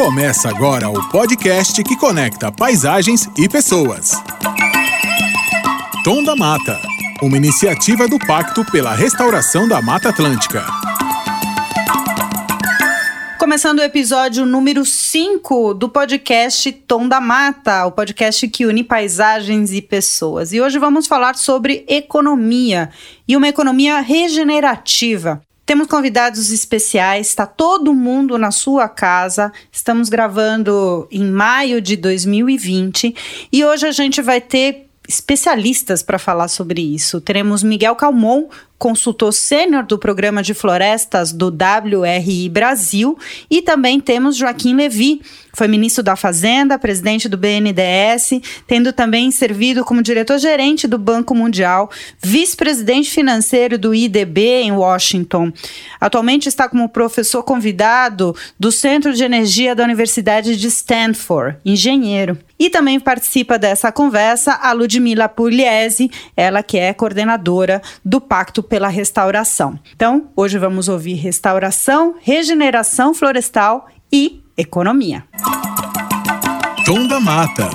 Começa agora o podcast que conecta paisagens e pessoas. Tom da Mata, uma iniciativa do Pacto pela Restauração da Mata Atlântica. Começando o episódio número 5 do podcast Tom da Mata, o podcast que une paisagens e pessoas. E hoje vamos falar sobre economia e uma economia regenerativa. Temos convidados especiais, está todo mundo na sua casa. Estamos gravando em maio de 2020 e hoje a gente vai ter especialistas para falar sobre isso. Teremos Miguel Calmon, consultor sênior do programa de florestas do WRI Brasil, e também temos Joaquim Levi, foi ministro da Fazenda, presidente do BNDES, tendo também servido como diretor-gerente do Banco Mundial, vice-presidente financeiro do IDB em Washington. Atualmente está como professor convidado do Centro de Energia da Universidade de Stanford, engenheiro. E também participa dessa conversa a Ludmila Pugliese, ela que é coordenadora do Pacto pela Restauração. Então, hoje vamos ouvir restauração, regeneração florestal e economia. Tom da Mata.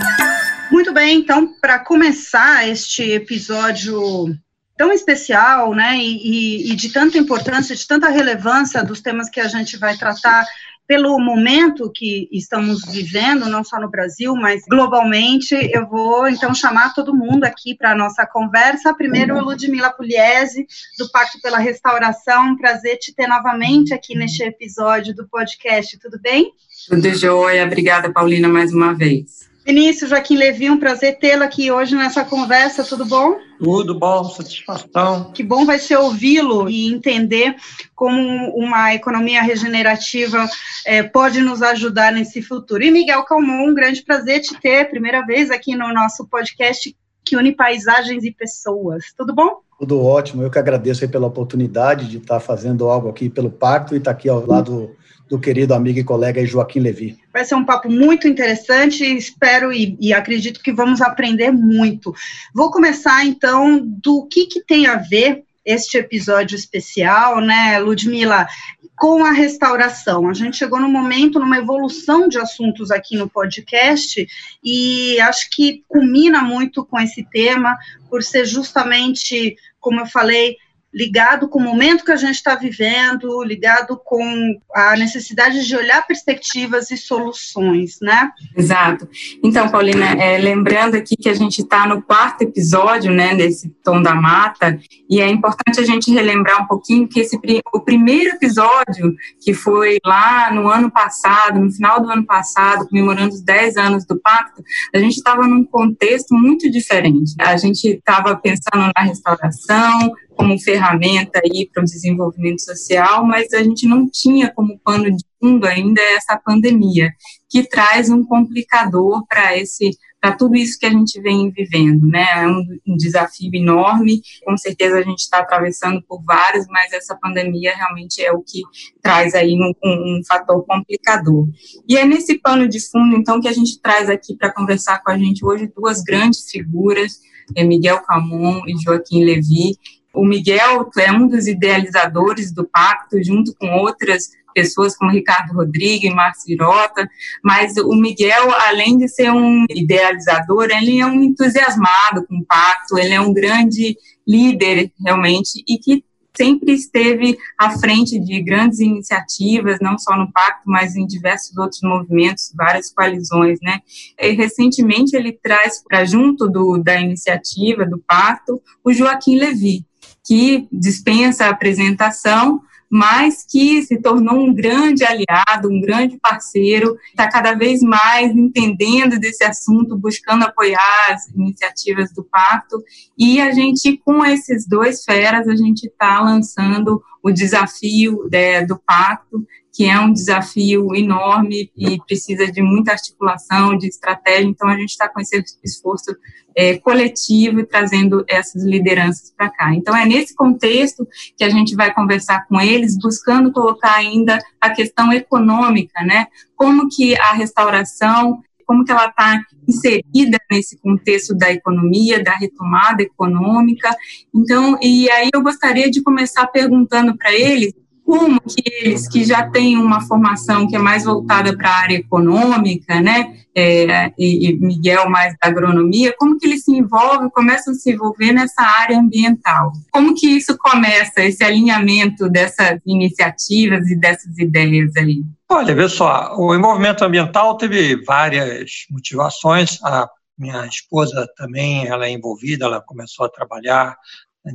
Muito bem, então, para começar este episódio tão especial, né, e, e, de tanta importância, de tanta relevância dos temas que a gente vai tratar pelo momento que estamos vivendo, não só no Brasil, mas globalmente, eu vou então chamar todo mundo aqui para a nossa conversa. Primeiro, Ludmila Pugliese, do Pacto pela Restauração. Prazer te ter novamente aqui neste episódio do podcast. Tudo bem? Tudo jóia. Obrigada, Paulina, mais uma vez. Vinícius Joaquim Levi, um prazer tê-lo aqui hoje nessa conversa, tudo bom? Tudo bom, satisfação. Que bom vai ser ouvi-lo e entender como uma economia regenerativa é, pode nos ajudar nesse futuro. E Miguel Calmon, um grande prazer te ter, primeira vez aqui no nosso podcast que une paisagens e pessoas. Tudo bom? Tudo ótimo, eu que agradeço pela oportunidade de estar fazendo algo aqui pelo Pacto e estar aqui ao lado do querido amigo e colega Joaquim Levi. Vai ser um papo muito interessante, espero e, e, acredito que vamos aprender muito. Vou começar então do que, que tem a ver este episódio especial, né, Ludmila, com a restauração. A gente chegou num momento, numa evolução de assuntos aqui no podcast, e acho que culmina muito com esse tema, por ser justamente, como eu falei, ligado com o momento que a gente está vivendo, ligado com a necessidade de olhar perspectivas e soluções, né? Exato. Então, Paulina, é, lembrando aqui que a gente está no quarto episódio, né, desse Tom da Mata, e é importante a gente relembrar um pouquinho que esse, o primeiro episódio, que foi lá no ano passado, no final do ano passado, comemorando os 10 anos do pacto, a gente estava num contexto muito diferente. A gente estava pensando na restauração, como ferramenta aí para o desenvolvimento social, mas a gente não tinha como pano de fundo ainda essa pandemia, que traz um complicador para esse para tudo isso que a gente vem vivendo, né? É um, um desafio enorme, com certeza a gente está atravessando por vários, mas essa pandemia realmente é o que traz aí um, um, um fator complicador. E é nesse pano de fundo, então, que a gente traz aqui para conversar com a gente hoje duas grandes figuras, é Miguel Camon e Joaquim Levi, o Miguel é um dos idealizadores do pacto, junto com outras pessoas como Ricardo Rodrigues, Márcio Irota, mas o Miguel, além de ser um idealizador, ele é um entusiasmado com o pacto, ele é um grande líder, realmente, e que sempre esteve à frente de grandes iniciativas, não só no Pacto, mas em diversos outros movimentos, várias coalizões, né? E recentemente ele traz para junto do, da iniciativa do Pacto o Joaquim Levi, que dispensa a apresentação, mas que se tornou um grande aliado, um grande parceiro, está cada vez mais entendendo desse assunto, buscando apoiar as iniciativas do pacto. E a gente, com esses dois feras, a gente está lançando o desafio né, do pacto, que é um desafio enorme e precisa de muita articulação, de estratégia. Então, a gente está com esse esforço é, coletivo e trazendo essas lideranças para cá. Então, é nesse contexto que a gente vai conversar com eles, buscando colocar ainda a questão econômica, né? Como que a restauração como que ela está inserida nesse contexto da economia, da retomada econômica. Então, e aí eu gostaria de começar perguntando para eles como que eles que já têm uma formação que é mais voltada para a área econômica, né, é, e, e, Miguel mais da agronomia, como que eles se envolvem, começam a se envolver nessa área ambiental? Como que isso começa, esse alinhamento dessas iniciativas e dessas ideias aí? Olha, vê só, o envolvimento ambiental teve várias motivações, a minha esposa também ela é envolvida, ela começou a trabalhar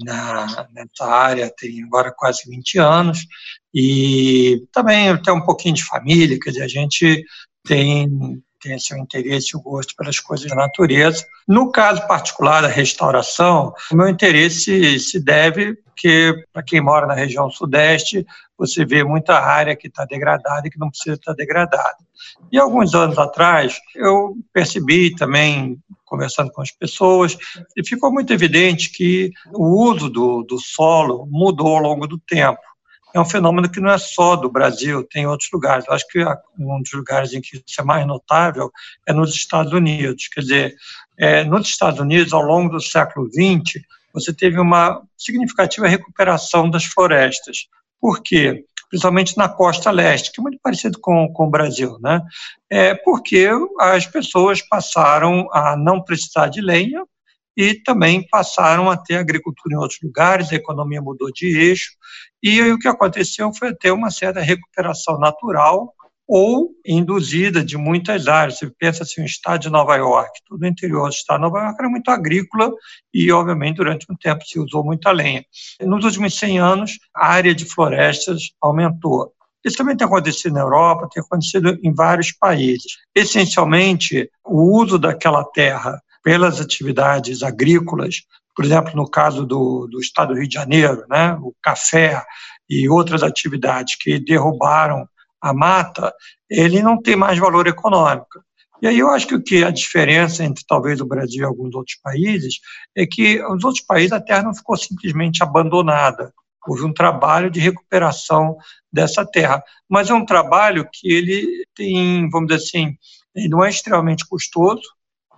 na, nessa área tem agora quase 20 anos, e também tem um pouquinho de família, quer dizer, a gente tem, tem seu interesse e o gosto pelas coisas da natureza. No caso particular da restauração, o meu interesse se deve porque, para quem mora na região sudeste, você vê muita área que está degradada e que não precisa estar degradada. E alguns anos atrás, eu percebi também conversando com as pessoas, e ficou muito evidente que o uso do, do solo mudou ao longo do tempo. É um fenômeno que não é só do Brasil, tem outros lugares. Eu acho que um dos lugares em que isso é mais notável é nos Estados Unidos. Quer dizer, é, nos Estados Unidos, ao longo do século XX, você teve uma significativa recuperação das florestas. Por quê? Principalmente na costa leste, que é muito parecido com, com o Brasil, né? É porque as pessoas passaram a não precisar de lenha e também passaram a ter agricultura em outros lugares, a economia mudou de eixo, e o que aconteceu foi ter uma certa recuperação natural ou induzida de muitas áreas. Você pensa assim, o estado de Nova York, todo o interior do estado de Nova York era muito agrícola e, obviamente, durante um tempo se usou muita lenha. Nos últimos 100 anos, a área de florestas aumentou. Isso também tem acontecido na Europa, tem acontecido em vários países. Essencialmente, o uso daquela terra pelas atividades agrícolas, por exemplo, no caso do, do estado do Rio de Janeiro, né, o café e outras atividades que derrubaram a mata, ele não tem mais valor econômico. E aí eu acho que o que a diferença entre talvez o Brasil e alguns outros países é que os outros países a terra não ficou simplesmente abandonada. Houve um trabalho de recuperação dessa terra, mas é um trabalho que ele tem, vamos dizer assim, não é extremamente custoso,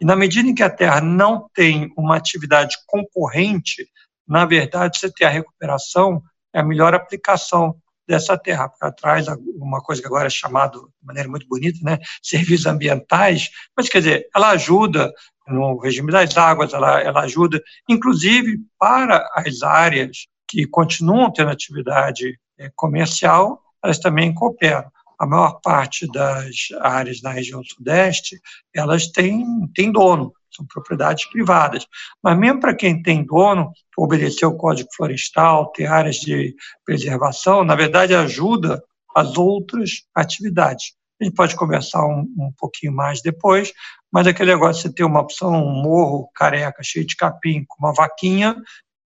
e na medida em que a terra não tem uma atividade concorrente, na verdade, você ter a recuperação é a melhor aplicação dessa terra, para trás uma coisa que agora é chamado de maneira muito bonita, né, serviços ambientais, mas quer dizer, ela ajuda no regime das águas, ela, ela ajuda, inclusive, para as áreas que continuam tendo atividade é, comercial, elas também cooperam. A maior parte das áreas na região sudeste, elas têm, têm dono, são propriedades privadas. Mas mesmo para quem tem dono, obedecer o Código Florestal, ter áreas de preservação, na verdade ajuda as outras atividades. A gente pode conversar um, um pouquinho mais depois, mas aquele negócio de você ter uma opção, um morro careca, cheio de capim, com uma vaquinha,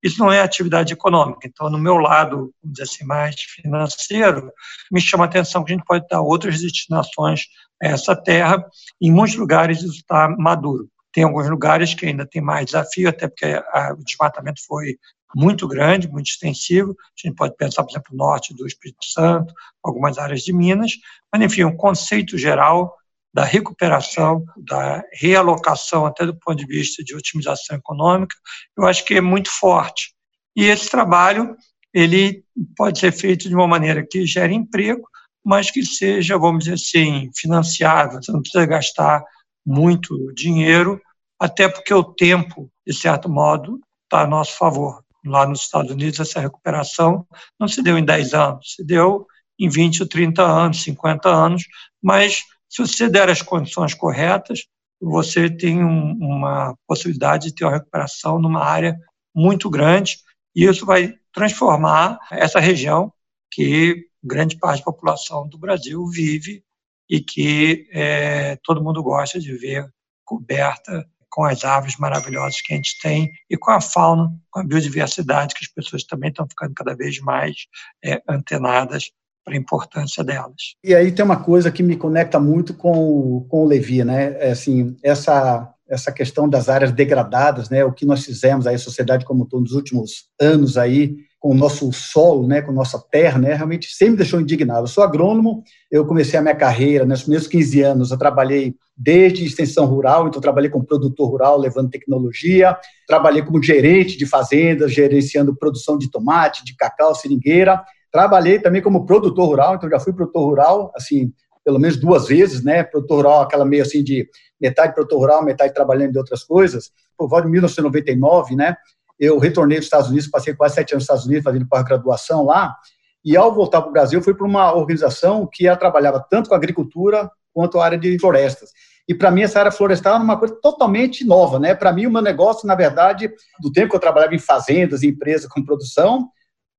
isso não é atividade econômica. Então, no meu lado, vamos dizer assim, mais financeiro, me chama a atenção que a gente pode dar outras destinações a essa terra. Em muitos lugares isso está maduro. Tem alguns lugares que ainda tem mais desafio, até porque a, o desmatamento foi muito grande, muito extensivo. A gente pode pensar, por exemplo, no norte do Espírito Santo, algumas áreas de Minas, mas, enfim, um conceito geral da recuperação, da realocação, até do ponto de vista de otimização econômica, eu acho que é muito forte. E esse trabalho ele pode ser feito de uma maneira que gere emprego, mas que seja, vamos dizer assim, financiável. Você não precisa gastar muito dinheiro até porque o tempo, de certo modo, está a nosso favor. Lá nos Estados Unidos, essa recuperação não se deu em 10 anos, se deu em 20 ou 30 anos, 50 anos, mas se você der as condições corretas, você tem um, uma possibilidade de ter uma recuperação numa área muito grande, e isso vai transformar essa região que grande parte da população do Brasil vive e que é, todo mundo gosta de ver coberta com as aves maravilhosas que a gente tem e com a fauna, com a biodiversidade, que as pessoas também estão ficando cada vez mais é, antenadas para a importância delas. E aí tem uma coisa que me conecta muito com, com o Levi, né? É assim, essa essa questão das áreas degradadas, né? O que nós fizemos aí, a sociedade como todo, nos últimos anos aí, com o nosso solo, né, com a nossa terra, né, realmente sempre me deixou indignado. Eu sou agrônomo, eu comecei a minha carreira, nos primeiros 15 anos, eu trabalhei desde extensão rural, então trabalhei como produtor rural, levando tecnologia, trabalhei como gerente de fazendas, gerenciando produção de tomate, de cacau, seringueira, Trabalhei também como produtor rural, então já fui produtor rural, assim, pelo menos duas vezes, né? Produtor rural, aquela meio assim de metade produtor rural, metade trabalhando de outras coisas. Por volta de 1999, né? Eu retornei dos Estados Unidos, passei quase sete anos nos Estados Unidos fazendo pós-graduação lá. E ao voltar para o Brasil, fui para uma organização que trabalhava tanto com agricultura quanto a área de florestas. E para mim, essa área florestal era uma coisa totalmente nova, né? Para mim, o meu negócio, na verdade, do tempo que eu trabalhava em fazendas, em empresas com produção,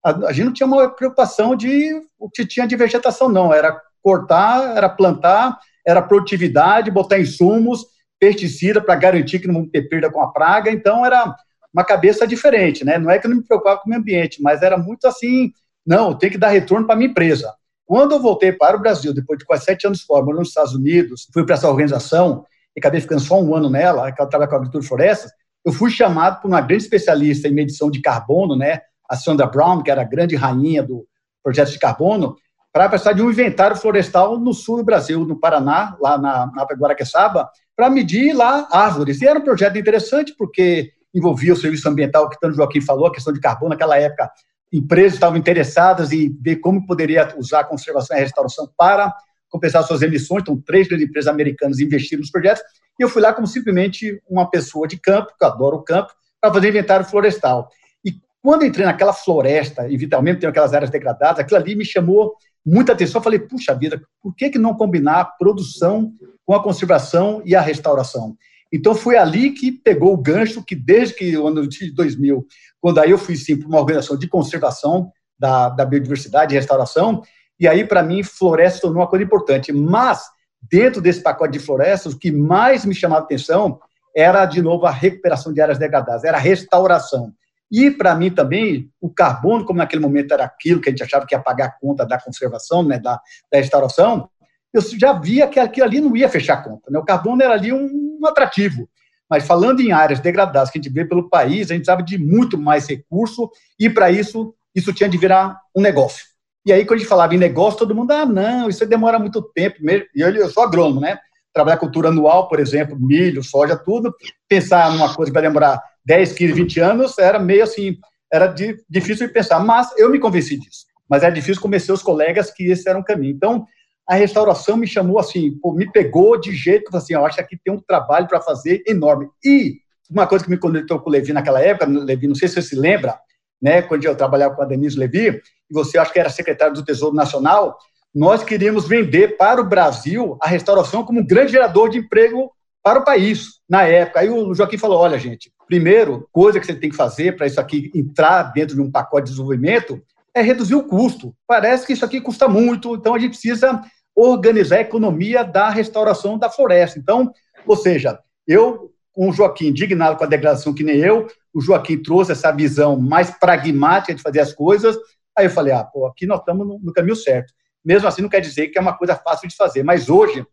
a, gente não tinha uma preocupação de o que tinha de vegetação, não. Era cortar, era plantar, era produtividade, botar insumos, pesticida para garantir que não ter perda com a praga. Então, era uma cabeça diferente, né? Não é que eu não me preocupava com o meio ambiente, mas era muito assim, não, tem que dar retorno para a minha empresa. Quando eu voltei para o Brasil, depois de quase sete anos fora, morando nos Estados Unidos, fui para essa organização e acabei ficando só um ano nela, que ela trabalha com agricultura e florestas, eu fui chamado por uma grande especialista em medição de carbono, né, a Sandra Brown, que era a grande rainha do projeto de carbono, para precisar de um inventário florestal no sul do Brasil, no Paraná, lá na, na Guaraqueçaba, para medir lá árvores. E era um projeto interessante, porque envolvia o serviço ambiental, que o Tano Joaquim falou, a questão de carbono, naquela época empresas estavam interessadas em ver como poderia usar a conservação e a restauração para compensar suas emissões. Então, três grandes empresas americanas investiram nos projetos. E eu fui lá como simplesmente uma pessoa de campo, que eu adoro o campo, para fazer inventário florestal. E quando entrei naquela floresta, e vitalmente tem aquelas áreas degradadas, aquilo ali me chamou muita atenção. Eu falei, puxa vida, por que, que não combinar a produção com a conservação e a restauração? Então foi ali que pegou o gancho que desde que o ano de 2000, quando aí eu fui sim para uma organização de conservação da, da biodiversidade e restauração, e aí para mim floresta tornou uma coisa importante. Mas dentro desse pacote de florestas, o que mais me chamava a atenção era de novo a recuperação de áreas degradadas, era a restauração. E para mim também o carbono, como naquele momento era aquilo que a gente achava que ia pagar a conta da conservação, né, da, da restauração, eu já via que aquilo ali não ia fechar a conta. Né? O carbono era ali um, um atrativo. Mas falando em áreas degradadas que a gente vê pelo país, a gente sabe de muito mais recurso e, para isso, isso tinha de virar um negócio. E aí, quando a gente falava em negócio, todo mundo, ah, não, isso demora muito tempo. E eu, eu sou agrônomo, né? Trabalhar cultura anual, por exemplo, milho, soja, tudo. Pensar numa coisa que vai demorar 10, 15, 20 anos era meio assim, era de, difícil de pensar. Mas eu me convenci disso. Mas era difícil convencer os colegas que esse era um caminho. Então, a restauração me chamou assim, pô, me pegou de jeito que assim, eu acho que aqui tem um trabalho para fazer enorme. E uma coisa que me conectou com o Levi naquela época, Levi, não sei se você se lembra, né, quando eu trabalhava com a Denise Levi, e você acha que era secretário do Tesouro Nacional, nós queríamos vender para o Brasil a restauração como um grande gerador de emprego para o país, na época. Aí o Joaquim falou, olha, gente, primeiro, coisa que você tem que fazer para isso aqui entrar dentro de um pacote de desenvolvimento é reduzir o custo. Parece que isso aqui custa muito, então a gente precisa organizar a economia da restauração da floresta. Então, ou seja, eu, com o Joaquim, indignado com a degradação que nem eu, o Joaquim trouxe essa visão mais pragmática de fazer as coisas, aí eu falei, ah, pô, aqui nós estamos no, no caminho certo. Mesmo assim, não quer dizer que é uma coisa fácil de fazer, mas hoje,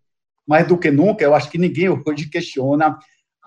mais do que nunca, eu acho que ninguém hoje questiona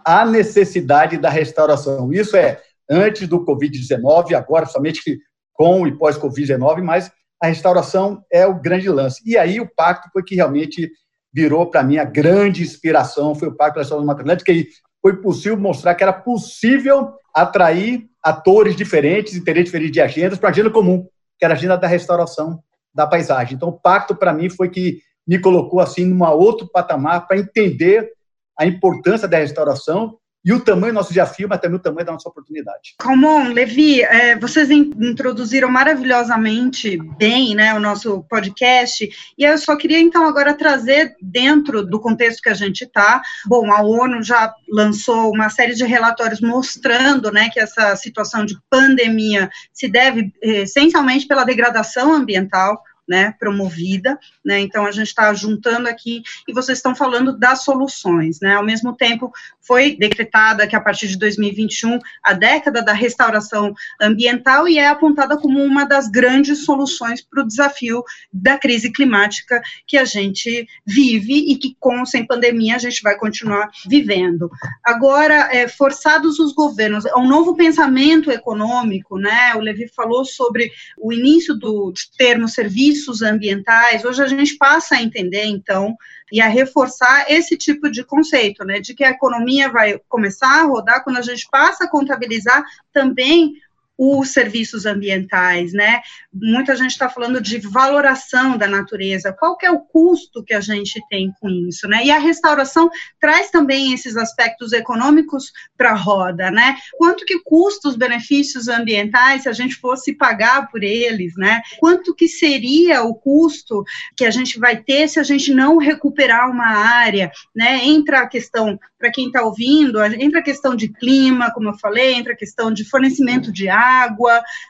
a necessidade da restauração. Isso é antes do Covid-19, agora somente com e pós-Covid-19, mas a restauração é o grande lance. E aí o pacto foi que realmente virou para mim a grande inspiração, foi o pacto da restauração Mata Atlântica, e foi possível mostrar que era possível atrair atores diferentes, interesses diferentes de agendas para a agenda comum, que era a agenda da restauração da paisagem. Então o pacto para mim foi que me colocou assim numa outro patamar para entender a importância da restauração e o tamanho do nosso desafio, mas também o tamanho da nossa oportunidade. Calmon, Levi, é, vocês introduziram maravilhosamente bem né, o nosso podcast, e eu só queria então agora trazer dentro do contexto que a gente está. Bom, a ONU já lançou uma série de relatórios mostrando né, que essa situação de pandemia se deve eh, essencialmente pela degradação ambiental, né, promovida, né, então a gente está juntando aqui e vocês estão falando das soluções, né, ao mesmo tempo foi decretada que a partir de 2021 a década da restauração ambiental e é apontada como uma das grandes soluções para o desafio da crise climática que a gente vive e que com sem pandemia a gente vai continuar vivendo. Agora, é, forçados os governos, é um novo pensamento econômico, né, o Levi falou sobre o início do termo serviço serviços ambientais, hoje a gente passa a entender, então, e a reforçar esse tipo de conceito, né, de que a economia vai começar a rodar quando a gente passa a contabilizar também os serviços ambientais, né? Muita gente está falando de valoração da natureza. Qual é o custo que a gente tem com isso, né? E a restauração traz também esses aspectos econômicos para a roda, né? Quanto que custa os benefícios ambientais se a gente fosse pagar por eles, né? Quanto que seria o custo que a gente vai ter se a gente não recuperar uma área, né? Entra a questão para quem está ouvindo, entra a questão de clima, como eu falei, entra a questão de fornecimento de água,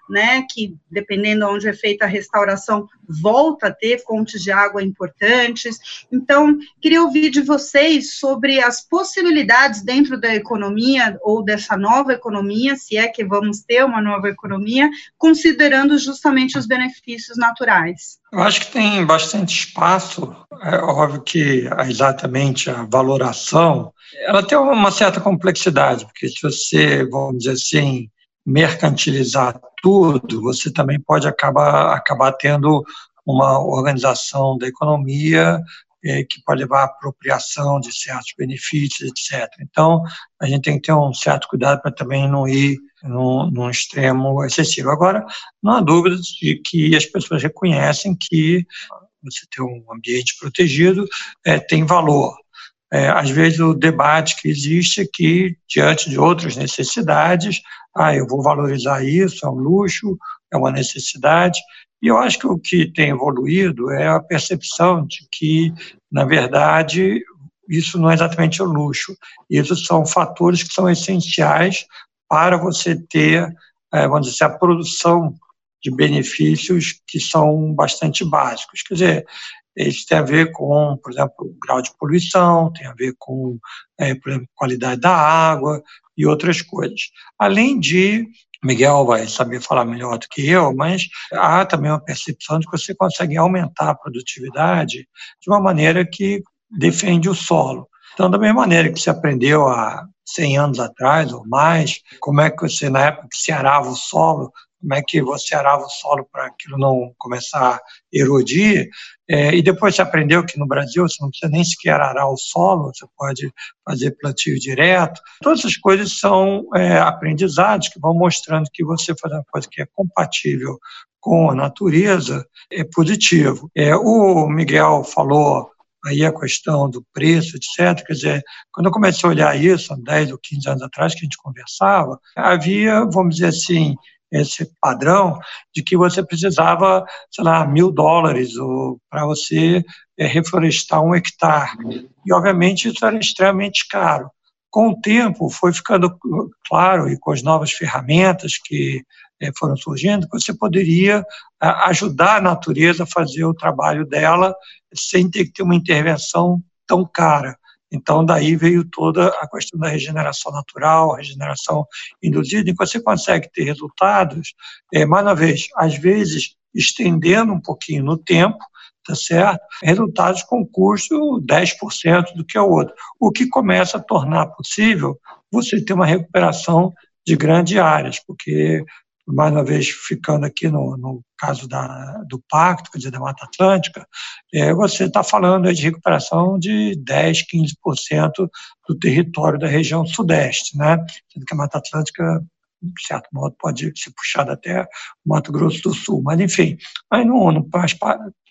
né, que dependendo de onde é feita a restauração, volta a ter fontes de água importantes. Então, queria ouvir de vocês sobre as possibilidades dentro da economia ou dessa nova economia, se é que vamos ter uma nova economia, considerando justamente os benefícios naturais. Eu acho que tem bastante espaço. É óbvio que exatamente a valoração ela tem uma certa complexidade, porque se você, vamos dizer assim, mercantilizar tudo, você também pode acabar, acabar tendo uma organização da economia é, que pode levar à apropriação de certos benefícios, etc. Então, a gente tem que ter um certo cuidado para também não ir num, num, extremo excessivo. Agora, não há dúvida de que as pessoas reconhecem que você ter um ambiente protegido é, tem valor. É, às vezes o debate que existe é que, diante de outras necessidades, ah, eu vou valorizar isso, é um luxo, é uma necessidade. E eu acho que o que tem evoluído é a percepção de que, na verdade, isso não é exatamente o luxo. Isso são fatores que são essenciais para você ter, é, vamos dizer, a produção de benefícios que são bastante básicos. Quer dizer, eles têm a ver com, por exemplo, o grau de poluição, tem a ver com, é, por exemplo, qualidade da água e outras coisas. Além de, Miguel vai saber falar melhor do que eu, mas há também uma percepção de que você consegue aumentar a produtividade de uma maneira que defende o solo. Então, da mesma maneira que você aprendeu há 100 anos atrás ou mais, como é que você, na época que se arava o solo, como é que você arava o solo para aquilo não começar a erodir, é, e depois você aprendeu que no Brasil você não precisa nem sequer arar o solo, você pode fazer plantio direto. Todas essas coisas são é, aprendizados que vão mostrando que você faz uma coisa que é compatível com a natureza é positivo. É, o Miguel falou aí a questão do preço, etc. Quer dizer, quando eu comecei a olhar isso, há 10 ou 15 anos atrás, que a gente conversava, havia, vamos dizer assim, esse padrão de que você precisava, sei lá, mil dólares para você é, reflorestar um hectare. E, obviamente, isso era extremamente caro. Com o tempo, foi ficando claro, e com as novas ferramentas que é, foram surgindo, que você poderia ajudar a natureza a fazer o trabalho dela sem ter que ter uma intervenção tão cara. Então, daí veio toda a questão da regeneração natural, regeneração induzida, que você consegue ter resultados, é, mais uma vez, às vezes estendendo um pouquinho no tempo, tá certo? Resultados com custo 10% do que é o outro, o que começa a tornar possível você ter uma recuperação de grandes áreas, porque mais uma vez ficando aqui no, no caso da, do Pacto, quer dizer, da Mata Atlântica, é, você está falando de recuperação de 10%, 15% do território da região sudeste, né? sendo que a Mata Atlântica de certo modo, pode ser puxada até o Mato Grosso do Sul, mas enfim, mas não faz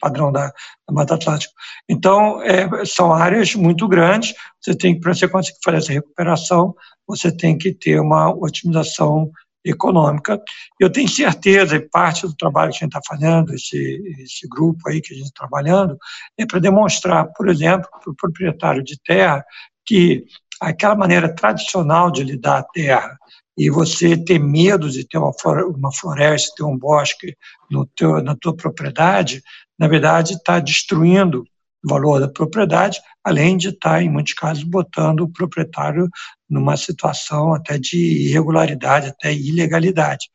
padrão da, da Mata Atlântica. Então, é, são áreas muito grandes, você tem para você conseguir fazer essa recuperação, você tem que ter uma otimização econômica. Eu tenho certeza, e parte do trabalho que a gente está fazendo, esse, esse grupo aí que a gente está trabalhando, é para demonstrar, por exemplo, para o proprietário de terra, que aquela maneira tradicional de lidar a terra, e você ter medo de ter uma floresta, ter um bosque no teu, na tua propriedade, na verdade está destruindo valor da propriedade, além de estar, em muitos casos, botando o proprietário numa situação até de irregularidade, até ilegalidade.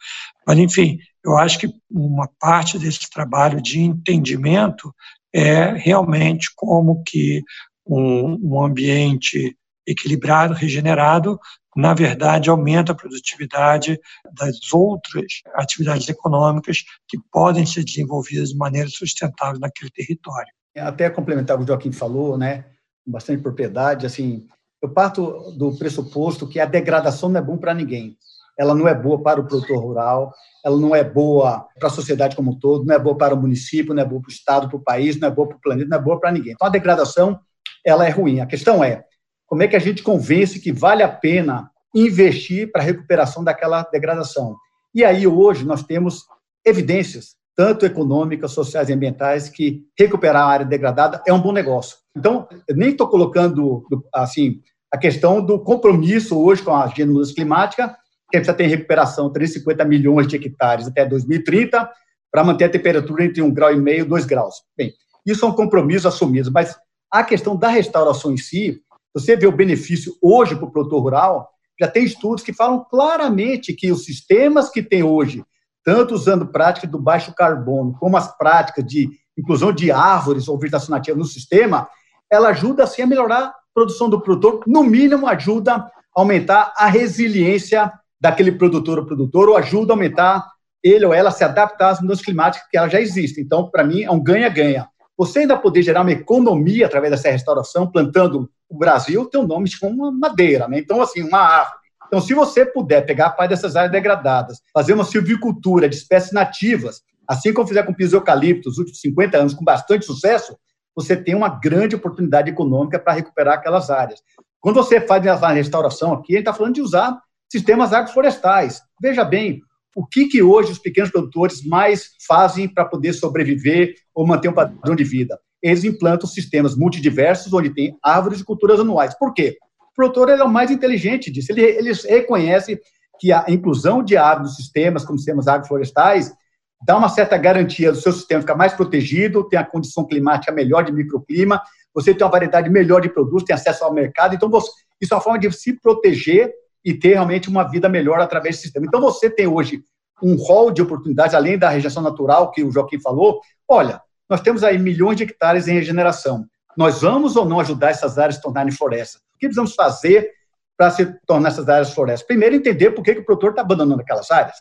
Mas, enfim, eu acho que uma parte desse trabalho de entendimento é realmente como que um, um ambiente equilibrado, regenerado, na verdade, aumenta a produtividade das outras atividades econômicas que podem ser desenvolvidas de maneira sustentável naquele território. Até complementar o que o Joaquim falou, né, com bastante propriedade, assim, eu parto do pressuposto que a degradação não é bom para ninguém. ela não é boa para o produtor rural, ela não é boa para a sociedade como um todo, não é boa para o município, não é boa para o estado, para o país, não é boa para o planeta, não é boa para ninguém. Então a degradação ela é ruim. A questão é como é que a gente convence que vale a pena investir para a recuperação daquela degradação. E aí hoje nós temos evidências tanto econômicas, sociais e ambientais, que recuperar a área degradada é um bom negócio. Então, eu nem estou colocando assim a questão do compromisso hoje com a agenda de mudança climática, que precisa ter recuperação de 350 milhões de hectares até 2030, para manter a temperatura entre 1,5 grau e meio 2 graus. Bem, isso é um compromisso assumido, mas a questão da restauração em si, você vê o benefício hoje para o produtor rural, já tem estudos que falam claramente que os sistemas que tem hoje tanto usando práticas do baixo carbono, como as práticas de inclusão de árvores ou vegetação nativa no sistema, ela ajuda, assim, a melhorar a produção do produtor, no mínimo ajuda a aumentar a resiliência daquele produtor ou produtor, ou ajuda a aumentar ele ou ela se adaptar às mudanças climáticas que já existem. Então, para mim, é um ganha-ganha. Você ainda poder gerar uma economia através dessa restauração, plantando o Brasil, tem um nome uma madeira, né? Então, assim, uma árvore então, se você puder pegar a parte dessas áreas degradadas, fazer uma silvicultura de espécies nativas, assim como fizer com piso eucalipto nos últimos 50 anos, com bastante sucesso, você tem uma grande oportunidade econômica para recuperar aquelas áreas. Quando você faz a restauração aqui, a gente está falando de usar sistemas agroflorestais. Veja bem, o que, que hoje os pequenos produtores mais fazem para poder sobreviver ou manter um padrão de vida? Eles implantam sistemas multidiversos, onde tem árvores de culturas anuais. Por quê? O produtor é o mais inteligente disso. Ele, ele reconhece que a inclusão de árvores nos sistemas, como sistemas agroflorestais, dá uma certa garantia do seu sistema ficar mais protegido, tem a condição climática melhor de microclima, você tem uma variedade melhor de produtos, tem acesso ao mercado. Então, você, isso é uma forma de se proteger e ter realmente uma vida melhor através do sistema. Então, você tem hoje um rol de oportunidades, além da rejeição natural que o Joaquim falou. Olha, nós temos aí milhões de hectares em regeneração. Nós vamos ou não ajudar essas áreas a se tornarem floresta? O que precisamos fazer para se tornar essas áreas florestas? Primeiro, entender por que, que o produtor está abandonando aquelas áreas.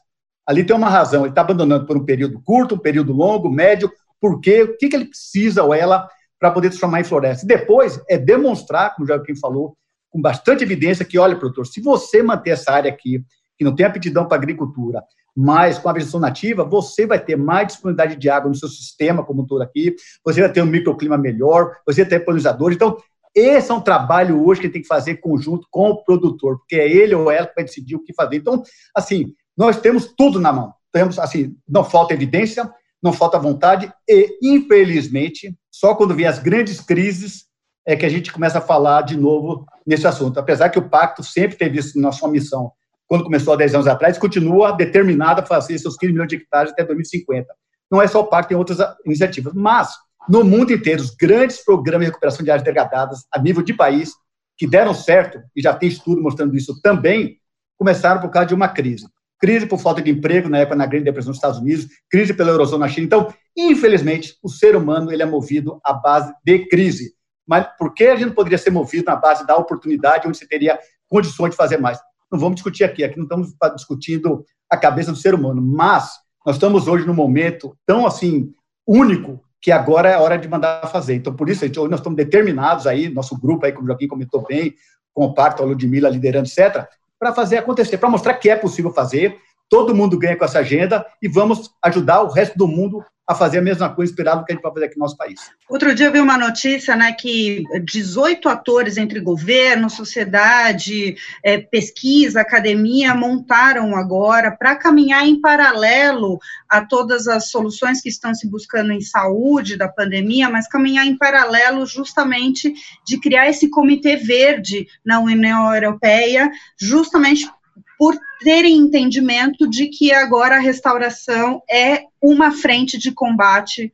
Ali tem uma razão, ele está abandonando por um período curto, um período longo, médio, por quê? O que, que ele precisa ou ela para poder transformar em floresta. E depois é demonstrar, como o Joaquim falou, com bastante evidência, que, olha, produtor, se você manter essa área aqui, que não tem aptidão para agricultura, mas com a vegetação nativa, você vai ter mais disponibilidade de água no seu sistema, como todo aqui, você vai ter um microclima melhor, você vai ter polinizadores. Então, esse é um trabalho hoje que tem que fazer conjunto com o produtor, porque é ele ou ela que vai decidir o que fazer. Então, assim, nós temos tudo na mão. Temos, assim, não falta evidência, não falta vontade e, infelizmente, só quando vem as grandes crises é que a gente começa a falar de novo nesse assunto. Apesar que o pacto sempre teve isso na sua missão, quando começou há 10 anos atrás, continua determinada a fazer seus 15 milhões de hectares até 2050. Não é só o pacto, tem outras iniciativas. Mas, no mundo inteiro, os grandes programas de recuperação de áreas degradadas, a nível de país, que deram certo, e já tem estudo mostrando isso também, começaram por causa de uma crise. Crise por falta de emprego, na época, na Grande Depressão dos Estados Unidos, crise pela Eurozona na China. Então, infelizmente, o ser humano ele é movido à base de crise. Mas por que a gente poderia ser movido na base da oportunidade, onde você teria condições de fazer mais? Não vamos discutir aqui, aqui não estamos discutindo a cabeça do ser humano, mas nós estamos hoje num momento tão assim único que agora é a hora de mandar fazer. Então, por isso, hoje nós estamos determinados aí, nosso grupo aí, como o Joaquim comentou bem, com o Pacto, a Ludmilla liderando, etc., para fazer acontecer, para mostrar que é possível fazer, todo mundo ganha com essa agenda e vamos ajudar o resto do mundo a fazer a mesma coisa esperado que a gente vai fazer aqui no nosso país. Outro dia eu vi uma notícia, né, que 18 atores entre governo, sociedade, é, pesquisa, academia, montaram agora para caminhar em paralelo a todas as soluções que estão se buscando em saúde da pandemia, mas caminhar em paralelo justamente de criar esse comitê verde na União Europeia, justamente por terem entendimento de que agora a restauração é uma frente de combate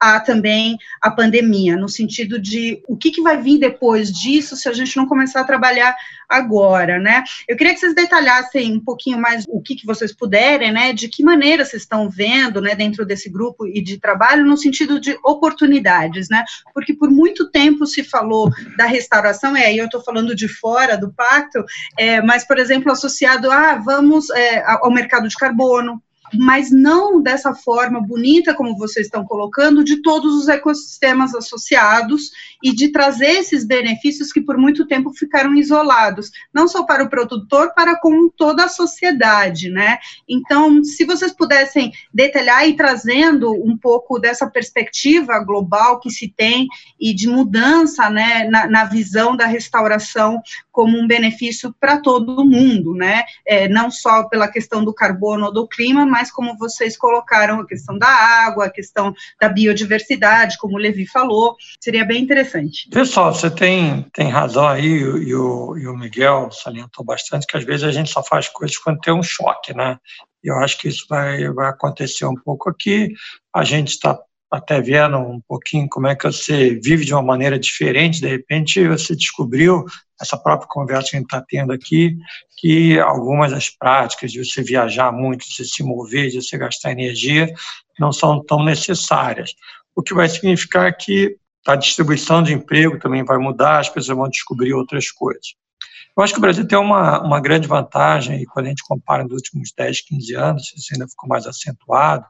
a também a pandemia, no sentido de o que, que vai vir depois disso se a gente não começar a trabalhar agora, né? Eu queria que vocês detalhassem um pouquinho mais o que, que vocês puderem, né? De que maneira vocês estão vendo, né, dentro desse grupo e de trabalho, no sentido de oportunidades, né? Porque por muito tempo se falou da restauração, e aí eu estou falando de fora do pacto, é, mas, por exemplo, associado a, vamos, é, ao mercado de carbono, mas não dessa forma bonita como vocês estão colocando, de todos os ecossistemas associados e de trazer esses benefícios que por muito tempo ficaram isolados, não só para o produtor, para com toda a sociedade, né? Então, se vocês pudessem detalhar e trazendo um pouco dessa perspectiva global que se tem e de mudança, né, na, na visão da restauração como um benefício para todo mundo, né? É, não só pela questão do carbono ou do clima, mas como vocês colocaram a questão da água, a questão da biodiversidade, como o Levi falou, seria bem interessante. Pessoal, você tem, tem razão aí, e o, e o Miguel salientou bastante que às vezes a gente só faz coisas quando tem um choque, né? Eu acho que isso vai, vai acontecer um pouco aqui. A gente está até vendo um pouquinho como é que você vive de uma maneira diferente, de repente você descobriu, essa própria conversa que a gente está tendo aqui, que algumas das práticas de você viajar muito, de você se mover, de você gastar energia, não são tão necessárias. O que vai significar que a distribuição de emprego também vai mudar, as pessoas vão descobrir outras coisas. Eu acho que o Brasil tem uma, uma grande vantagem, e quando a gente compara nos últimos 10, 15 anos, isso ainda ficou mais acentuado,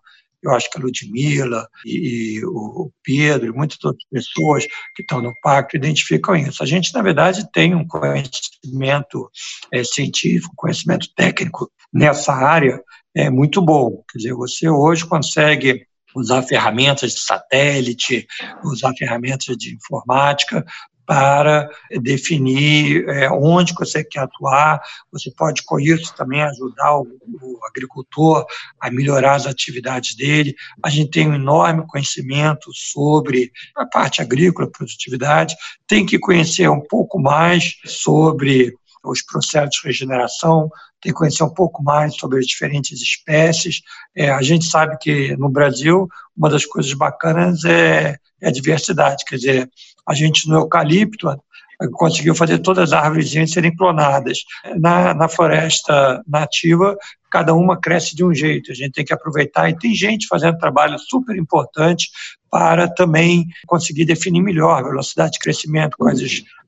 eu acho que a Ludmilla e, e o Pedro e muitas outras pessoas que estão no pacto identificam isso. A gente, na verdade, tem um conhecimento é, científico, conhecimento técnico nessa área é muito bom. Quer dizer, você hoje consegue usar ferramentas de satélite, usar ferramentas de informática para definir é, onde você quer atuar. Você pode, com isso, também ajudar o, o, agricultor a melhorar as atividades dele. A gente tem um enorme conhecimento sobre a parte agrícola, produtividade. Tem que conhecer um pouco mais sobre os processos de regeneração, tem que conhecer um pouco mais sobre as diferentes espécies. É, a gente sabe que no Brasil uma das coisas bacanas é, é a diversidade, quer dizer, a gente no eucalipto conseguiu fazer todas as árvores serem clonadas. Na, na floresta nativa, cada uma cresce de um jeito, a gente tem que aproveitar, e tem gente fazendo trabalho super importante para também conseguir definir melhor a velocidade de crescimento, quais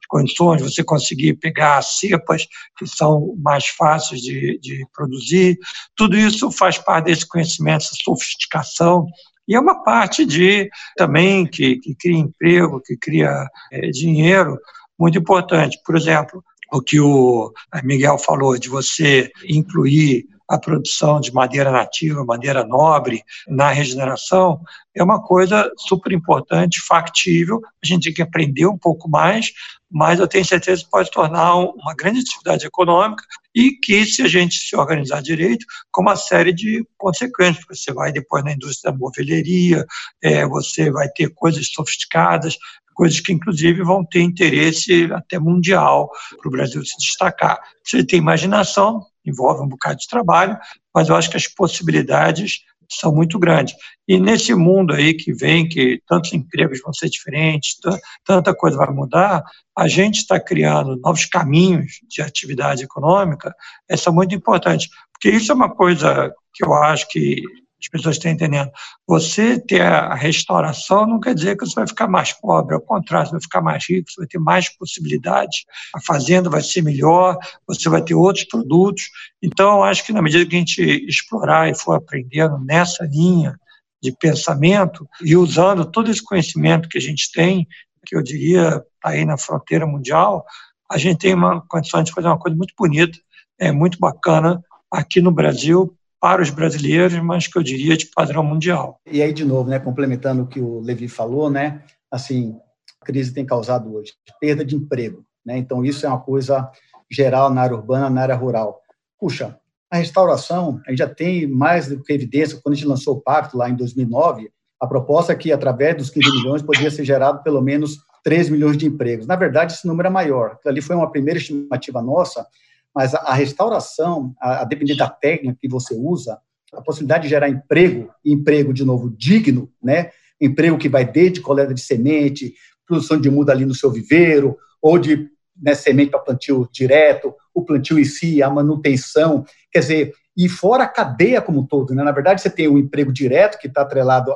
condições, você conseguir pegar cepas que são mais fáceis de, de produzir. Tudo isso faz parte desse conhecimento, essa sofisticação e é uma parte de também que, que cria emprego, que cria é, dinheiro, muito importante. Por exemplo, o que o Miguel falou de você incluir a produção de madeira nativa, madeira nobre na regeneração, é uma coisa super importante, factível. A gente tem que aprender um pouco mais, mas eu tenho certeza que pode tornar uma grande atividade econômica e que, se a gente se organizar direito, com uma série de consequências. Você vai depois na indústria da moveleria, é, você vai ter coisas sofisticadas, coisas que, inclusive, vão ter interesse até mundial para o Brasil se destacar. Ele tem imaginação, envolve um bocado de trabalho, mas eu acho que as possibilidades são muito grandes. E nesse mundo aí que vem, que tantos empregos vão ser diferentes, tanta coisa vai mudar, a gente está criando novos caminhos de atividade econômica, essa é muito importante, porque isso é uma coisa que eu acho que as pessoas estão entendendo. Você ter a restauração não quer dizer que você vai ficar mais pobre, ao contrário, você vai ficar mais rico, você vai ter mais possibilidades, a fazenda vai ser melhor, você vai ter outros produtos. Então, acho que na medida que a gente explorar e for aprendendo nessa linha de pensamento e usando todo esse conhecimento que a gente tem, que eu diria está aí na fronteira mundial, a gente tem uma condição de fazer uma coisa muito bonita, é muito bacana aqui no Brasil para os brasileiros, mas que eu diria de padrão mundial. E aí, de novo, né, complementando o que o Levi falou, né, assim, a crise tem causado hoje perda de emprego, né, então isso é uma coisa geral na área urbana, na área rural. Puxa, a restauração, a gente já tem mais do que evidência, quando a gente lançou o pacto lá em 2009, a proposta é que, através dos 15 milhões, poderia ser gerado pelo menos 3 milhões de empregos. Na verdade, esse número é maior. Ali foi uma primeira estimativa nossa, mas a, restauração, a, a, depender da técnica que você usa, a possibilidade de gerar emprego, emprego de novo digno, né? Emprego que vai desde coleta de semente, produção de muda ali no seu viveiro, ou de né, semente para plantio direto, o plantio em si, a manutenção, quer dizer, e fora a cadeia como um todo, né? Na verdade, você tem o emprego direto que está atrelado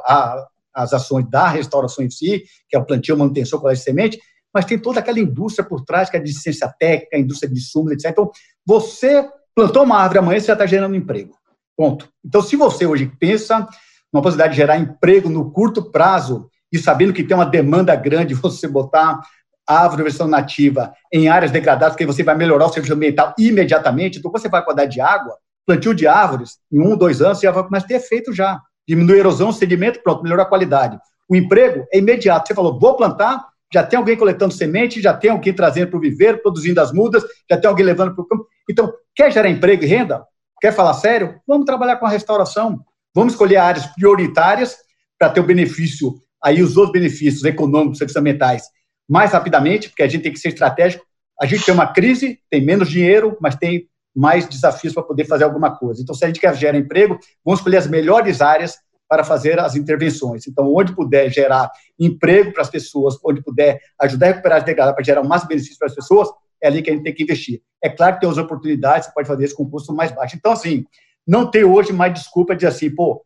às ações da restauração em si, que é o plantio, manutenção, coleta de semente, mas tem toda aquela indústria por trás, que é de ciência técnica, indústria de insumos, etc. Então, você plantou uma árvore amanhã, você já está gerando emprego. Ponto. Então, se você hoje pensa numa possibilidade de gerar emprego no curto prazo e sabendo que tem uma demanda grande, você botar árvore versão nativa em áreas degradadas, porque você vai melhorar o serviço ambiental imediatamente, então você vai cuidar de água, plantio de árvores, em um, dois anos, você já vai começar a ter efeito já. Diminui a erosão, sedimento, pronto, melhora a qualidade. O emprego é imediato. Você falou, vou plantar, já tem alguém coletando semente, já tem alguém trazendo para o viver, produzindo as mudas, já tem alguém levando para o campo. Então, quer gerar emprego e renda? Quer falar sério? Vamos trabalhar com a restauração. Vamos escolher áreas prioritárias para ter o benefício, aí os outros benefícios econômicos, ambientais, mais rapidamente, porque a gente tem que ser estratégico. A gente tem uma crise, tem menos dinheiro, mas tem mais desafios para poder fazer alguma coisa. Então, se a gente quer gerar emprego, vamos escolher as melhores áreas para fazer as intervenções. Então, onde puder gerar emprego para as pessoas, onde puder ajudar a recuperar as degradadas para gerar mais benefícios para as pessoas, é ali que a gente tem que investir. É claro que tem as oportunidades, você pode fazer isso com custo mais baixo. Então, assim, não tem hoje mais desculpa de assim, pô,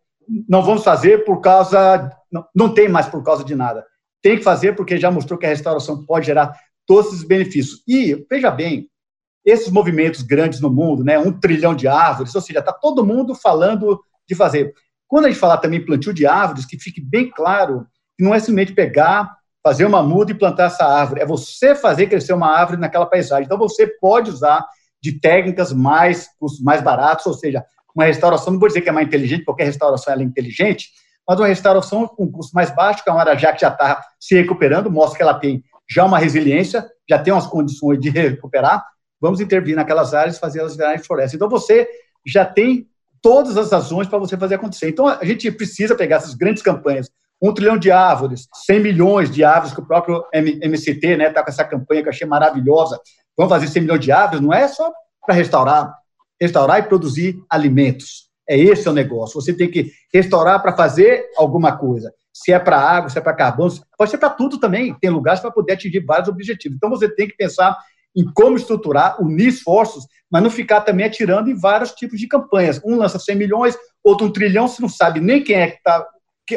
não vamos fazer por causa. Não, não tem mais por causa de nada. Tem que fazer porque já mostrou que a restauração pode gerar todos esses benefícios. E, veja bem, esses movimentos grandes no mundo, né, um trilhão de árvores, ou seja, está todo mundo falando de fazer. Quando a gente falar também plantio de árvores, que fique bem claro que não é simplesmente pegar fazer uma muda e plantar essa árvore. É você fazer crescer uma árvore naquela paisagem. Então, você pode usar de técnicas mais, mais baratas, ou seja, uma restauração, não vou dizer que é mais inteligente, qualquer restauração é inteligente, mas uma restauração com custo mais baixo, que é uma área já que já está se recuperando, mostra que ela tem já uma resiliência, já tem umas condições de recuperar, vamos intervir naquelas áreas e fazer elas virarem floresta. Então, você já tem todas as razões para você fazer acontecer. Então, a gente precisa pegar essas grandes campanhas um trilhão de árvores, 100 milhões de árvores, que o próprio MCT está né, tá com essa campanha que eu achei maravilhosa. Vamos fazer 100 milhões de árvores, não é só para restaurar, restaurar e produzir alimentos. É esse o negócio. Você tem que restaurar para fazer alguma coisa. Se é para água, se é para carbono, pode ser para tudo também. Tem lugares para poder atingir vários objetivos. Então você tem que pensar em como estruturar, unir esforços, mas não ficar também atirando em vários tipos de campanhas. Um lança 100 milhões, outro um trilhão, você não sabe nem quem é que está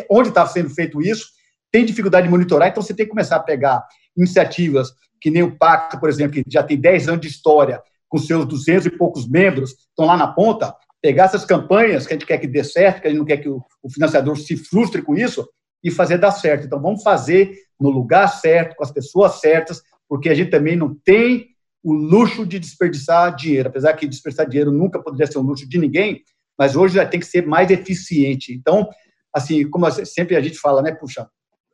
onde está sendo feito isso, tem dificuldade de monitorar, então você tem que começar a pegar iniciativas que nem o Pacto, por exemplo, que já tem 10 anos de história, com seus 200 e poucos membros, estão lá na ponta, pegar essas campanhas que a gente quer que dê certo, que a gente não quer que o, o financiador se frustre com isso, e fazer dar certo. Então, vamos fazer no lugar certo, com as pessoas certas, porque a gente também não tem o luxo de desperdiçar dinheiro, apesar que desperdiçar dinheiro nunca poderia ser um luxo de ninguém, mas hoje já tem que ser mais eficiente. Então, assim, como sempre a gente fala, né, puxa,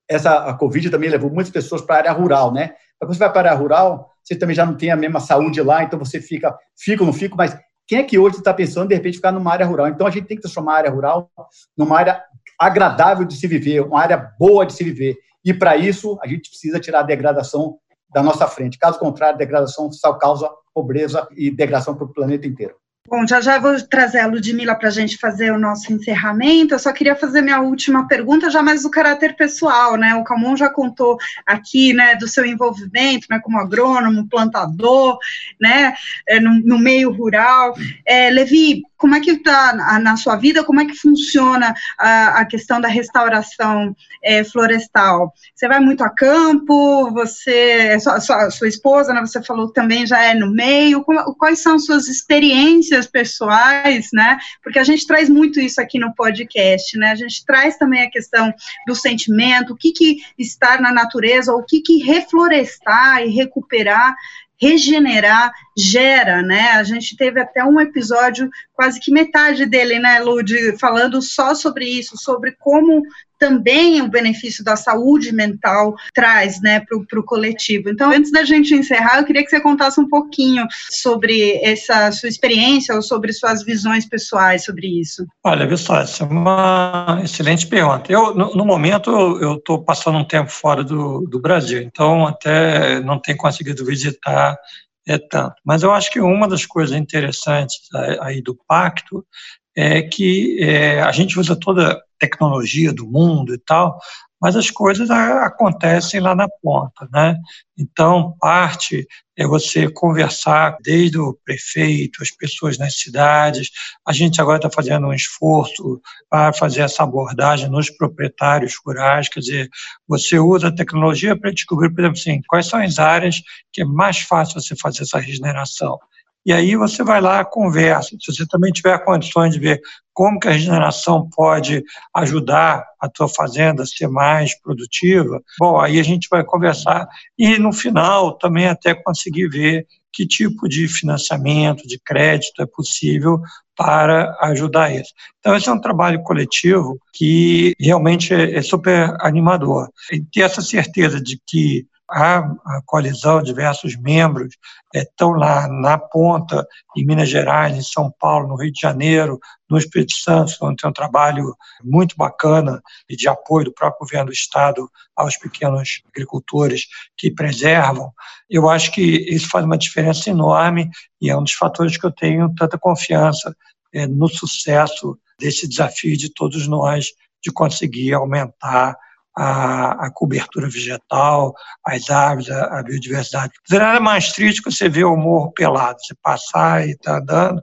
essa a Covid também levou muitas pessoas para a área rural, né? Mas quando você vai para a área rural, você também já não tem a mesma saúde lá, então você fica, fica ou não fica, mas quem é que hoje está pensando, de repente, ficar numa área rural? Então, a gente tem que transformar a área rural numa área agradável de se viver, uma área boa de se viver. E, para isso, a gente precisa tirar a degradação da nossa frente. Caso contrário, degradação só causa pobreza e degradação para o planeta inteiro. Bom, já já vou trazer a Ludmilla para a gente fazer o nosso encerramento. Eu só queria fazer minha última pergunta, já mais do caráter pessoal, né? O Camon já contou aqui, né, do seu envolvimento, né, como agrônomo, plantador, né, é, no, no meio rural. É, Levi, como é que está na sua vida, como é que funciona a, a questão da restauração é, florestal? Você vai muito a campo, você, sua, sua, sua esposa, né, você falou também já é no meio, como, quais são suas experiências pessoais, né, porque a gente traz muito isso aqui no podcast, né, a gente traz também a questão do sentimento, o que que estar na natureza, o que que reflorestar e recuperar regenerar gera, né? A gente teve até um episódio, quase que metade dele, né, Lud, falando só sobre isso, sobre como também o benefício da saúde mental traz, né, para o coletivo. Então, antes da gente encerrar, eu queria que você contasse um pouquinho sobre essa sua experiência ou sobre suas visões pessoais sobre isso. Olha, pessoal, essa é uma excelente pergunta. Eu, no, no momento, eu estou passando um tempo fora do, do Brasil, então até não tenho conseguido visitar é tanto. Mas eu acho que uma das coisas interessantes aí do pacto é que é, a gente usa toda tecnologia do mundo e tal, mas as coisas acontecem lá na ponta, né? Então, parte é você conversar desde o prefeito, as pessoas nas cidades. A gente agora está fazendo um esforço para fazer essa abordagem nos proprietários rurais, quer dizer, você usa a tecnologia para descobrir, por exemplo, assim, quais são as áreas que é mais fácil você fazer essa regeneração. E aí você vai lá, conversa. Se você também tiver condições de ver como que a regeneração pode ajudar a tua fazenda a ser mais produtiva, bom, aí a gente vai conversar e no final também até conseguir ver que tipo de financiamento, de crédito é possível para ajudar isso. Então, esse é um trabalho coletivo que realmente é, é super animador. E ter essa certeza de que a, coalizão, diversos membros estão lá na ponta, em Minas Gerais, em São Paulo, no Rio de Janeiro, no Espírito Santo, onde tem um trabalho muito bacana e de apoio do próprio governo do Estado aos pequenos agricultores que preservam. Eu acho que isso faz uma diferença enorme e é um dos fatores que eu tenho tanta confiança é, no sucesso desse desafio de todos nós de conseguir aumentar a, a, cobertura vegetal, as árvores, a, a biodiversidade. É nada mais triste que você ver o morro pelado, você passar e está andando,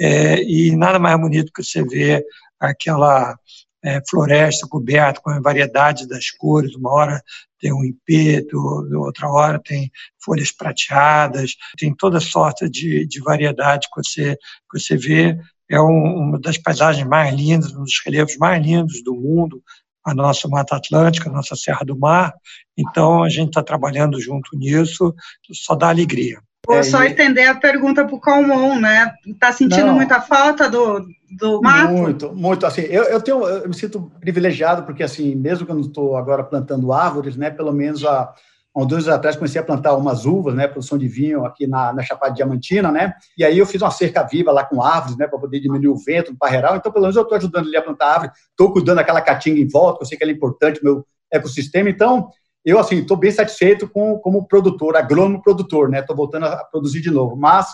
é, e nada mais bonito que você ver aquela é, floresta coberta com a variedade das cores, uma hora tem um impeto, outra hora tem folhas prateadas, tem toda sorte de, de variedade que você, que você vê. É um, uma das paisagens mais lindas, um dos relevos mais lindos do mundo, a nossa Mata Atlântica, a nossa Serra do Mar. Então, a gente está trabalhando junto nisso, só dá alegria. Vou é, só estender a pergunta para o Calmon, né? Está sentindo Não, muita falta do, do mato? Muito, muito. Assim, eu, eu, tenho, eu me sinto privilegiado, porque, assim, mesmo que eu não estou agora plantando árvores, né? Pelo menos a há dois anos atrás, comecei a plantar umas uvas, né, produção de vinho aqui na, na Chapada Diamantina, né, e aí eu fiz uma cerca viva lá com árvores, né, para poder diminuir o vento no parreiral, então pelo menos eu estou ajudando ali a plantar árvore, estou cuidando daquela caatinga em volta, que eu sei que ela é importante meu ecossistema, então eu, assim, estou bem satisfeito com, como produtor, agrônomo produtor, né, estou voltando a produzir de novo, mas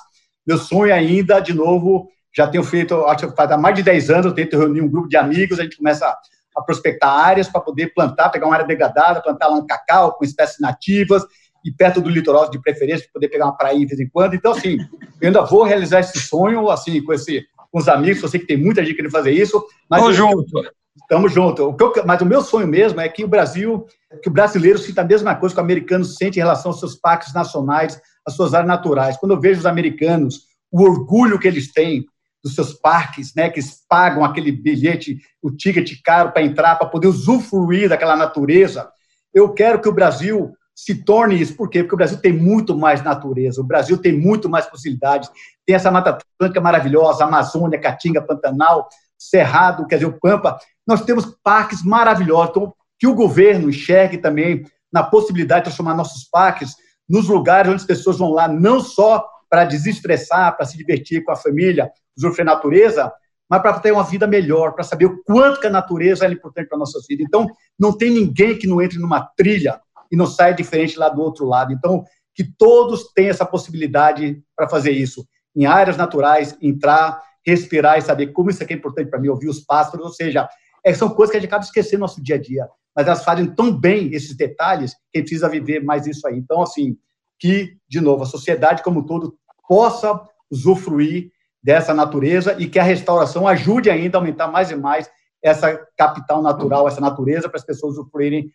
meu sonho ainda, de novo, já tenho feito, acho que faz há mais de 10 anos, eu tento reunir um grupo de amigos, a gente começa a prospectar áreas para poder plantar, pegar uma área degradada, plantar lá um cacau com espécies nativas e perto do litoral de preferência, para poder pegar uma praia de vez em quando. Então, assim, eu ainda vou realizar esse sonho, assim, com, esse, com os amigos, eu sei que tem muita gente querendo fazer isso. Mas junto. Estamos juntos. Mas o meu sonho mesmo é que o Brasil, que o brasileiro sinta a mesma coisa que o americano sente em relação aos seus parques nacionais, às suas áreas naturais. Quando eu vejo os americanos, o orgulho que eles têm dos seus parques, né, que pagam aquele bilhete, o ticket caro para entrar, para poder usufruir daquela natureza. Eu quero que o Brasil se torne isso. Por quê? Porque o Brasil tem muito mais natureza, o Brasil tem muito mais possibilidades. Tem essa Mata Atlântica maravilhosa, Amazônia, Caatinga, Pantanal, Cerrado, quer dizer, o Pampa. Nós temos parques maravilhosos. Então, que o governo enxergue também na possibilidade de transformar nossos parques nos lugares onde as pessoas vão lá não só para desestressar, para se divertir com a família, usufruir a natureza, mas para ter uma vida melhor, para saber o quanto que a natureza é importante para a nossa vida. Então, não tem ninguém que não entre numa trilha e não saia diferente lá do outro lado. Então, que todos tenham essa possibilidade para fazer isso. Em áreas naturais, entrar, respirar e saber como isso aqui é importante para mim, ouvir os pássaros, ou seja, é, são coisas que a gente acaba esquecendo no nosso dia a dia, mas elas fazem tão bem esses detalhes que a gente precisa viver mais isso aí. Então, assim, que, de novo, a sociedade como um todo possa usufruir dessa natureza e que a restauração ajude ainda a aumentar mais e mais essa capital natural, essa natureza, para as pessoas usufruírem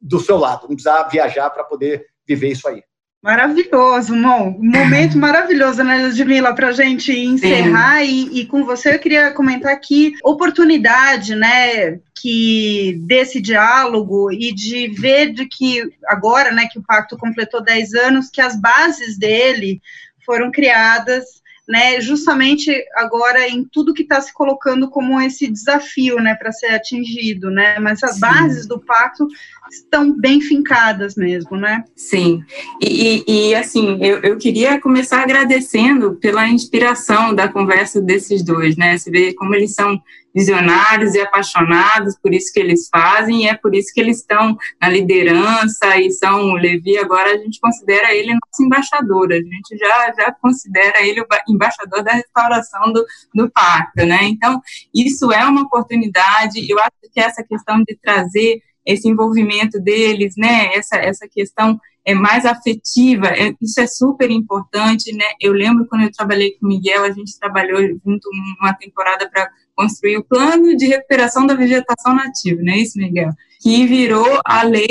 do seu lado, não precisar viajar para poder viver isso aí. Maravilhoso, um momento maravilhoso, né, Ludmilla, para a gente encerrar. E, e, com você eu queria comentar aqui oportunidade, né, que desse diálogo e de ver de que agora, né, que o pacto completou 10 anos, que as bases dele foram criadas né, justamente agora em tudo que está se colocando como esse desafio, né, para ser atingido, né, mas as Sim. bases do pacto estão bem fincadas mesmo, né? Sim, e, e, e assim, eu, eu queria começar agradecendo pela inspiração da conversa desses dois, né, você vê como eles são visionários e apaixonados por isso que eles fazem, e é por isso que eles estão na liderança e são Levi, agora a gente considera ele nosso embaixador, a gente já, já considera ele o embaixador da restauração do, do pacto, né? Então, isso é uma oportunidade, eu acho que essa questão de trazer esse envolvimento deles, né, essa, essa questão é mais afetiva, é, isso é super importante, né, eu lembro quando eu trabalhei com o Miguel, a gente trabalhou junto uma temporada para construir o plano de recuperação da vegetação nativa, não é isso, Miguel? Que virou a lei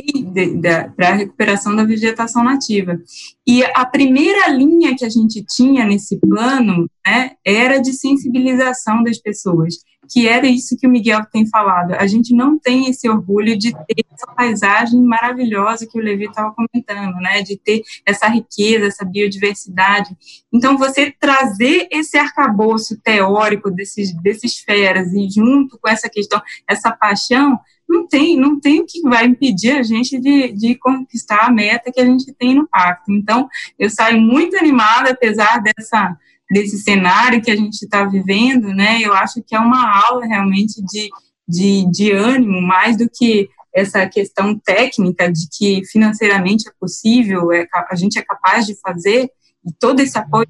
para a recuperação da vegetação nativa. E a primeira linha que a gente tinha nesse plano né, era de sensibilização das pessoas que era isso que o Miguel tem falado. A gente não tem esse orgulho de ter essa paisagem maravilhosa que o Levi estava comentando, né? De ter essa riqueza, essa biodiversidade. Então, você trazer esse arcabouço teórico desses, desses feras e junto com essa questão, essa paixão, não tem, não tem o que vai impedir a gente de, de conquistar a meta que a gente tem no pacto. Então, eu saio muito animada, apesar dessa desse cenário que a gente está vivendo, né? Eu acho que é uma aula realmente de, de, de ânimo, mais do que essa questão técnica de que financeiramente é possível, é, a gente é capaz de fazer, e todo esse apoio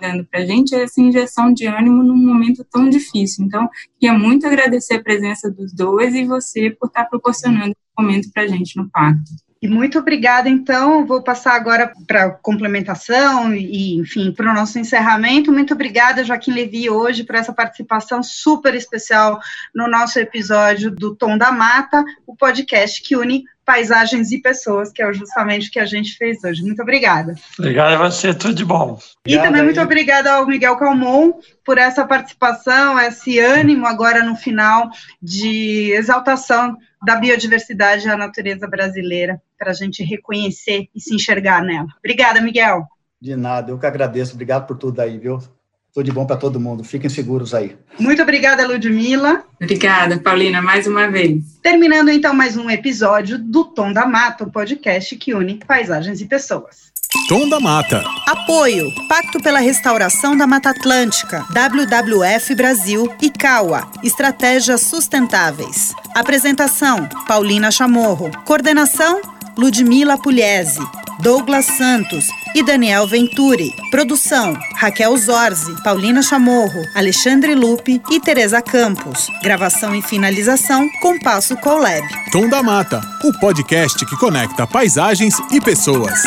dando para a gente é essa injeção de ânimo num momento tão difícil. Então, queria muito agradecer a presença dos dois e você por estar proporcionando esse momento para a gente no pacto. E muito obrigada, então. Vou passar agora para complementação e, enfim, para o nosso encerramento. Muito obrigada, Joaquim Levi, hoje, por essa participação super especial no nosso episódio do Tom da Mata, o podcast que une paisagens e pessoas, que é justamente o que a gente fez hoje. Muito obrigada. Obrigado a você, tudo de bom. E também muito obrigada ao Miguel Calmon por essa participação, esse ânimo agora no final de exaltação da biodiversidade e da natureza brasileira, para a gente reconhecer e se enxergar nela. Obrigada, Miguel. De nada, eu que agradeço. Obrigado por tudo aí, viu? Tudo de bom para todo mundo. Fiquem seguros aí. Muito obrigada, Ludmila. Obrigada, Paulina, mais uma vez. Terminando então mais um episódio do Tom da Mata, o podcast que une paisagens e pessoas. Tom da Mata. Apoio: Pacto pela Restauração da Mata Atlântica, WWF Brasil e CAUA, Estratégias Sustentáveis. Apresentação: Paulina Chamorro. Coordenação: Ludmila Pugliese. Douglas Santos e Daniel Venturi. Produção: Raquel Zorzi, Paulina Chamorro, Alexandre Lupe e Teresa Campos. Gravação e finalização: Compasso Colab. Tom da Mata, o podcast que conecta paisagens e pessoas.